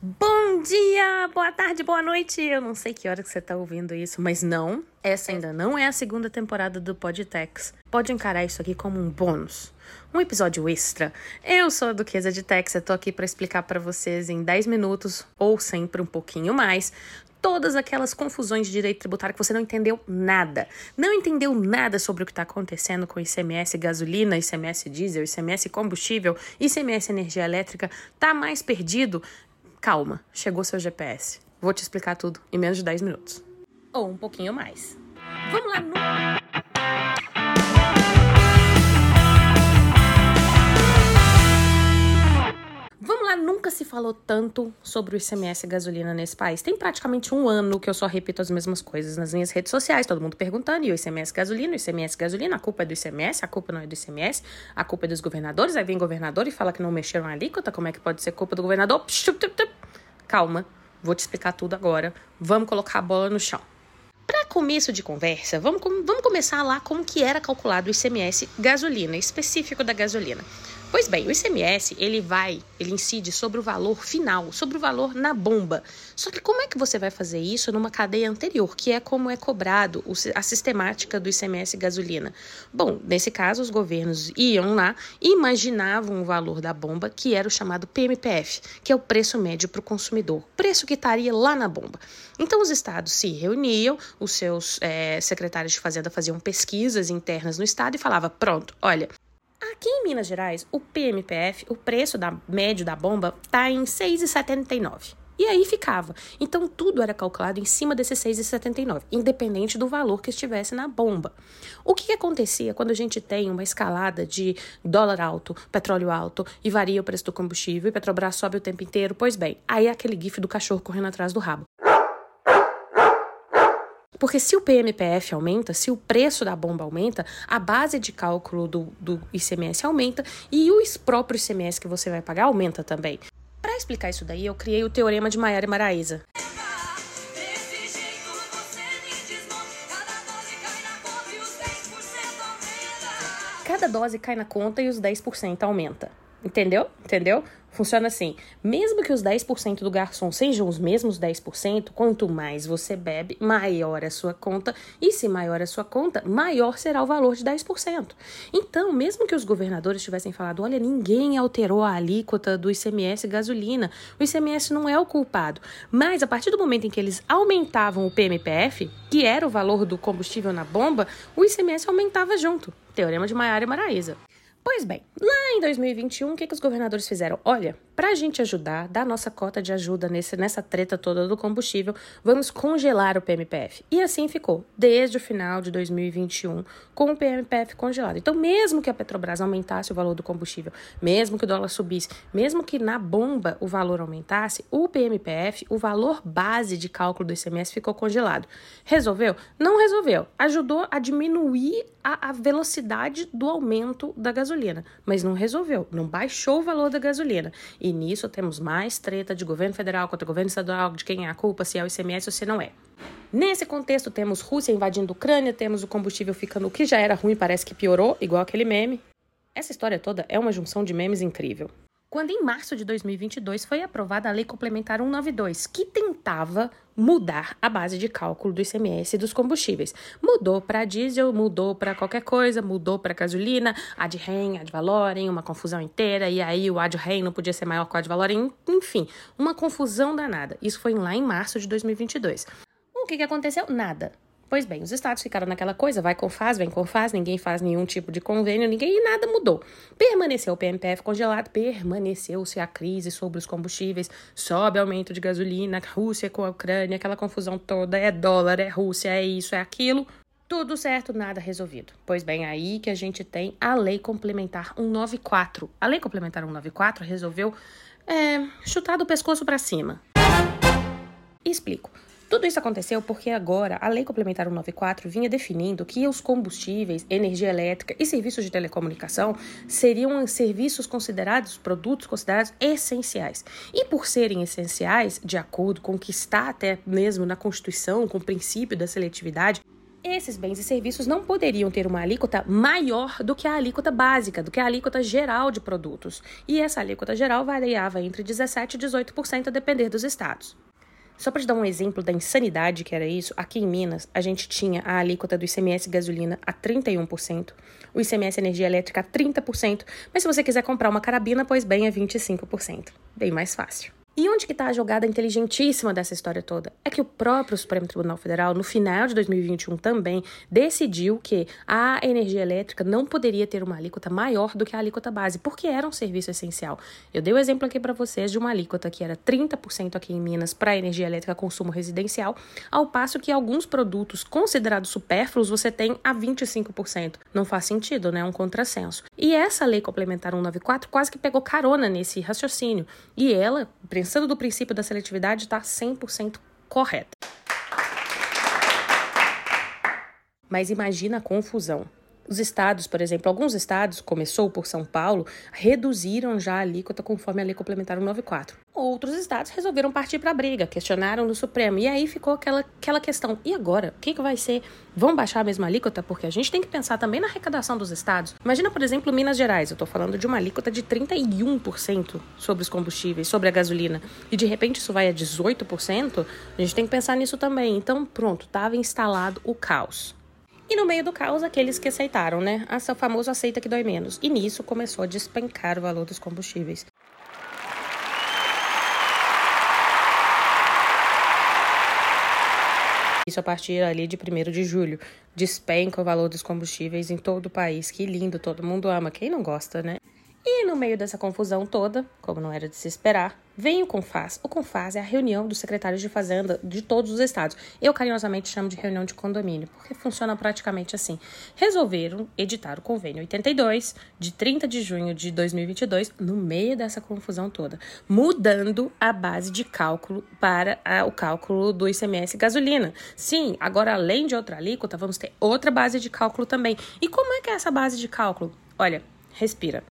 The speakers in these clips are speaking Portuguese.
Bom dia, boa tarde, boa noite. Eu não sei que hora que você tá ouvindo isso, mas não, essa ainda não é a segunda temporada do Podtex. Pode encarar isso aqui como um bônus, um episódio extra. Eu sou a Duquesa de Tex, eu tô aqui para explicar para vocês em 10 minutos ou sempre um pouquinho mais todas aquelas confusões de direito tributário que você não entendeu nada. Não entendeu nada sobre o que está acontecendo com ICMS gasolina, ICMS diesel, ICMS combustível, ICMS energia elétrica. Tá mais perdido? Calma, chegou seu GPS. Vou te explicar tudo em menos de 10 minutos. Ou um pouquinho mais. Vamos lá no. Se falou tanto sobre o ICMS gasolina nesse país. Tem praticamente um ano que eu só repito as mesmas coisas nas minhas redes sociais, todo mundo perguntando, e o ICMS gasolina, o ICMS gasolina, a culpa é do ICMS, a culpa não é do ICMS, a culpa é dos governadores, aí vem governador e fala que não mexeram a alíquota, como é que pode ser culpa do governador? Calma, vou te explicar tudo agora, vamos colocar a bola no chão. Para começo de conversa, vamos, vamos começar lá como que era calculado o ICMS gasolina, específico da gasolina. Pois bem, o ICMS, ele vai, ele incide sobre o valor final, sobre o valor na bomba. Só que como é que você vai fazer isso numa cadeia anterior, que é como é cobrado a sistemática do ICMS gasolina? Bom, nesse caso, os governos iam lá imaginavam o valor da bomba, que era o chamado PMPF, que é o preço médio para o consumidor, preço que estaria lá na bomba. Então, os estados se reuniam, os seus é, secretários de Fazenda faziam pesquisas internas no estado e falava, pronto, olha, Aqui em Minas Gerais, o PMPF, o preço da médio da bomba, está em 6,79. E aí ficava. Então tudo era calculado em cima desses 6,79, independente do valor que estivesse na bomba. O que, que, acontecia quando a gente tem uma escalada de dólar alto, petróleo alto e varia o preço do combustível e Petrobras sobe o tempo inteiro? Pois bem, aí é aquele gif do cachorro correndo atrás do rabo. Porque se o PMPF aumenta, se o preço da bomba aumenta, a base de cálculo do, do ICMS aumenta e o próprio ICMS que você vai pagar aumenta também. Para explicar isso daí, eu criei o teorema de Maiara e Maraíza. Cada dose cai na conta e os 10% aumenta. Entendeu? Entendeu? Funciona assim: mesmo que os 10% do garçom sejam os mesmos 10%, quanto mais você bebe, maior a sua conta, e se maior a sua conta, maior será o valor de 10%. Então, mesmo que os governadores tivessem falado: olha, ninguém alterou a alíquota do ICMS gasolina, o ICMS não é o culpado. Mas a partir do momento em que eles aumentavam o PMPF, que era o valor do combustível na bomba, o ICMS aumentava junto. Teorema de Maiara e Maraíza. Pois bem, lá em 2021, o que, que os governadores fizeram? Olha, para a gente ajudar, dar nossa cota de ajuda nesse, nessa treta toda do combustível, vamos congelar o PMPF. E assim ficou, desde o final de 2021, com o PMPF congelado. Então, mesmo que a Petrobras aumentasse o valor do combustível, mesmo que o dólar subisse, mesmo que na bomba o valor aumentasse, o PMPF, o valor base de cálculo do ICMS, ficou congelado. Resolveu? Não resolveu. Ajudou a diminuir a, a velocidade do aumento da gasolina, mas não resolveu, não baixou o valor da gasolina. Nisso temos mais treta de governo federal contra governo estadual, de quem é a culpa, se é o ICMS ou se não é. Nesse contexto, temos Rússia invadindo Ucrânia, temos o combustível ficando o que já era ruim, parece que piorou, igual aquele meme. Essa história toda é uma junção de memes incrível quando em março de 2022 foi aprovada a Lei Complementar 192, que tentava mudar a base de cálculo do ICMS dos combustíveis. Mudou para diesel, mudou para qualquer coisa, mudou para gasolina, ad rem, ad valorem, uma confusão inteira, e aí o ad rem não podia ser maior que o ad valorem, enfim, uma confusão danada. Isso foi lá em março de 2022. O que, que aconteceu? Nada. Pois bem, os estados ficaram naquela coisa, vai com faz, vem com faz, ninguém faz nenhum tipo de convênio, ninguém e nada mudou. Permaneceu o PMPF congelado, permaneceu-se a crise sobre os combustíveis, sobe aumento de gasolina, Rússia com a Ucrânia, aquela confusão toda, é dólar, é Rússia, é isso, é aquilo. Tudo certo, nada resolvido. Pois bem, aí que a gente tem a Lei Complementar 194. A Lei Complementar 194 resolveu é, chutar do pescoço para cima. Explico. Tudo isso aconteceu porque agora a Lei Complementar 194 vinha definindo que os combustíveis, energia elétrica e serviços de telecomunicação seriam serviços considerados, produtos considerados essenciais. E por serem essenciais, de acordo com o que está até mesmo na Constituição, com o princípio da seletividade, esses bens e serviços não poderiam ter uma alíquota maior do que a alíquota básica, do que a alíquota geral de produtos. E essa alíquota geral variava entre 17% e 18% a depender dos estados. Só para te dar um exemplo da insanidade que era isso, aqui em Minas a gente tinha a alíquota do ICMS gasolina a 31%, o ICMS energia elétrica a 30%, mas se você quiser comprar uma carabina, pois bem, é 25%. Bem mais fácil. E onde que está a jogada inteligentíssima dessa história toda? É que o próprio Supremo Tribunal Federal, no final de 2021 também, decidiu que a energia elétrica não poderia ter uma alíquota maior do que a alíquota base, porque era um serviço essencial. Eu dei o um exemplo aqui para vocês de uma alíquota que era 30% aqui em Minas para energia elétrica consumo residencial, ao passo que alguns produtos considerados supérfluos você tem a 25%. Não faz sentido, né? É um contrassenso. E essa lei complementar 194 quase que pegou carona nesse raciocínio. E ela, pensando do princípio da seletividade, está 100% correta. Mas imagina a confusão. Os estados, por exemplo, alguns estados, começou por São Paulo, reduziram já a alíquota conforme a lei complementar 194. Outros estados resolveram partir para a briga, questionaram no Supremo. E aí ficou aquela, aquela questão: e agora? O que, que vai ser? Vão baixar a mesma alíquota? Porque a gente tem que pensar também na arrecadação dos estados. Imagina, por exemplo, Minas Gerais. Eu estou falando de uma alíquota de 31% sobre os combustíveis, sobre a gasolina. E de repente isso vai a 18%. A gente tem que pensar nisso também. Então, pronto, estava instalado o caos. E no meio do caos, aqueles que aceitaram, né? O famoso aceita que dói menos. E nisso começou a despencar o valor dos combustíveis. Isso a partir ali de 1 de julho. Despenca o valor dos combustíveis em todo o país. Que lindo, todo mundo ama. Quem não gosta, né? E no meio dessa confusão toda, como não era de se esperar, vem o CONFAS. O CONFAS é a reunião dos secretários de Fazenda de todos os estados. Eu carinhosamente chamo de reunião de condomínio, porque funciona praticamente assim. Resolveram editar o convênio 82, de 30 de junho de 2022, no meio dessa confusão toda, mudando a base de cálculo para a, o cálculo do ICMS gasolina. Sim, agora além de outra alíquota, vamos ter outra base de cálculo também. E como é que é essa base de cálculo? Olha, respira.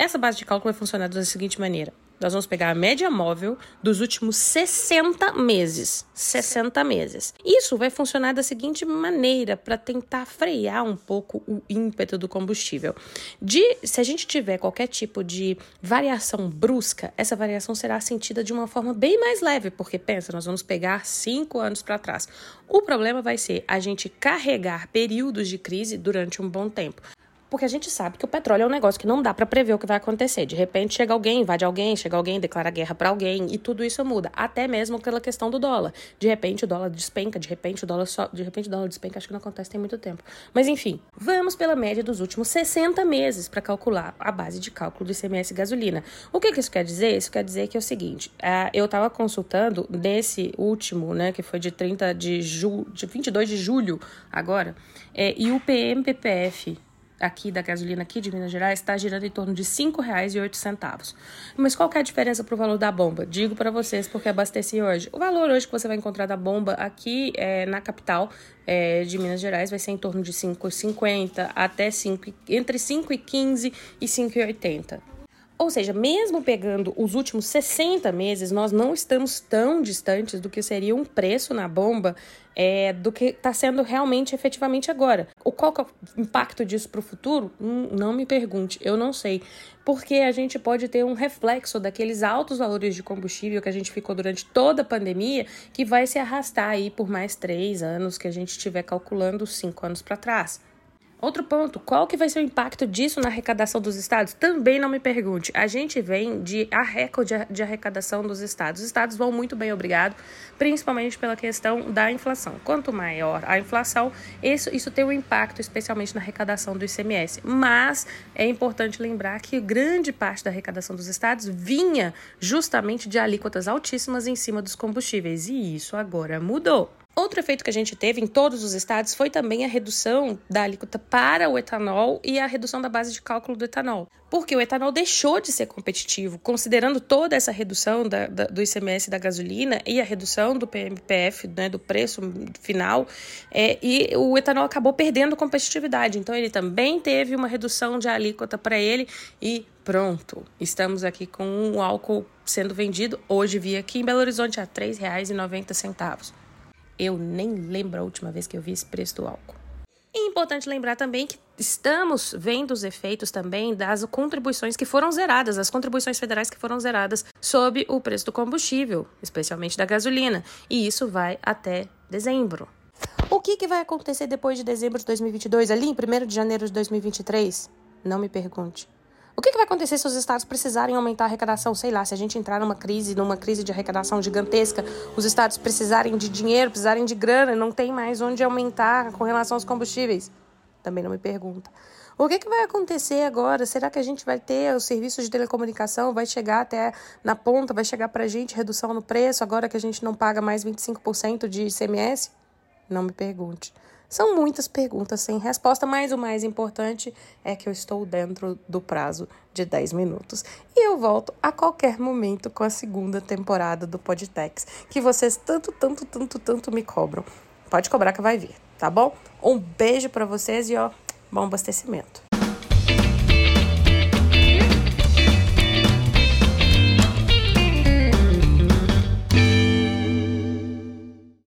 Essa base de cálculo vai funcionar da seguinte maneira: nós vamos pegar a média móvel dos últimos 60 meses. 60 meses. Isso vai funcionar da seguinte maneira para tentar frear um pouco o ímpeto do combustível. De, se a gente tiver qualquer tipo de variação brusca, essa variação será sentida de uma forma bem mais leve, porque pensa, nós vamos pegar cinco anos para trás. O problema vai ser a gente carregar períodos de crise durante um bom tempo. Porque a gente sabe que o petróleo é um negócio que não dá para prever o que vai acontecer. De repente chega alguém, invade alguém, chega alguém, declara guerra para alguém e tudo isso muda. Até mesmo pela questão do dólar. De repente o dólar despenca, de repente o dólar só, de repente o dólar despenca, acho que não acontece tem muito tempo. Mas enfim, vamos pela média dos últimos 60 meses para calcular a base de cálculo do ICMS gasolina. O que, que isso quer dizer? Isso quer dizer que é o seguinte, uh, eu estava consultando nesse último, né, que foi de 30 de julho, de 22 de julho agora, é, e o PMPPF aqui da gasolina aqui de Minas Gerais está girando em torno de R$ 5,08. Mas qual é a diferença para o valor da bomba? Digo para vocês porque abasteci hoje. O valor hoje que você vai encontrar da bomba aqui é, na capital é, de Minas Gerais vai ser em torno de 5,50 até 5, entre 5,15 e 5,80. Ou seja, mesmo pegando os últimos 60 meses, nós não estamos tão distantes do que seria um preço na bomba é, do que está sendo realmente efetivamente agora. O qual é o impacto disso para o futuro? Hum, não me pergunte, eu não sei. Porque a gente pode ter um reflexo daqueles altos valores de combustível que a gente ficou durante toda a pandemia, que vai se arrastar aí por mais três anos que a gente estiver calculando cinco anos para trás. Outro ponto, qual que vai ser o impacto disso na arrecadação dos estados? Também não me pergunte. A gente vem de a recorde de arrecadação dos estados. Os estados vão muito bem, obrigado, principalmente pela questão da inflação. Quanto maior a inflação, isso, isso tem um impacto especialmente na arrecadação do ICMS. Mas é importante lembrar que grande parte da arrecadação dos estados vinha justamente de alíquotas altíssimas em cima dos combustíveis. E isso agora mudou. Outro efeito que a gente teve em todos os estados foi também a redução da alíquota para o etanol e a redução da base de cálculo do etanol. Porque o etanol deixou de ser competitivo, considerando toda essa redução da, da, do ICMS da gasolina e a redução do PMPF, né, do preço final, é, e o etanol acabou perdendo competitividade. Então, ele também teve uma redução de alíquota para ele e pronto, estamos aqui com o álcool sendo vendido. Hoje vi aqui em Belo Horizonte a R$ 3,90 Eu nem lembro a última vez que eu vi esse preço do álcool. E importante lembrar também que estamos vendo os efeitos também das contribuições que foram zeradas, as contribuições federais que foram zeradas sob o preço do combustível, especialmente da gasolina. E isso vai até dezembro. O que, que vai acontecer depois de dezembro de 2022, ali em 1 de janeiro de 2023? Não me pergunte. O que, que vai acontecer se os estados precisarem aumentar a arrecadação? Sei lá, se a gente entrar numa crise, numa crise de arrecadação gigantesca, os estados precisarem de dinheiro, precisarem de grana, não tem mais onde aumentar com relação aos combustíveis? Também não me pergunta. O que, que vai acontecer agora? Será que a gente vai ter o serviço de telecomunicação? Vai chegar até na ponta? Vai chegar para a gente redução no preço agora que a gente não paga mais 25% de ICMS? Não me pergunte. São muitas perguntas sem resposta, mas o mais importante é que eu estou dentro do prazo de 10 minutos. E eu volto a qualquer momento com a segunda temporada do Podtex, que vocês tanto, tanto, tanto, tanto me cobram. Pode cobrar que vai vir, tá bom? Um beijo para vocês e ó, bom abastecimento.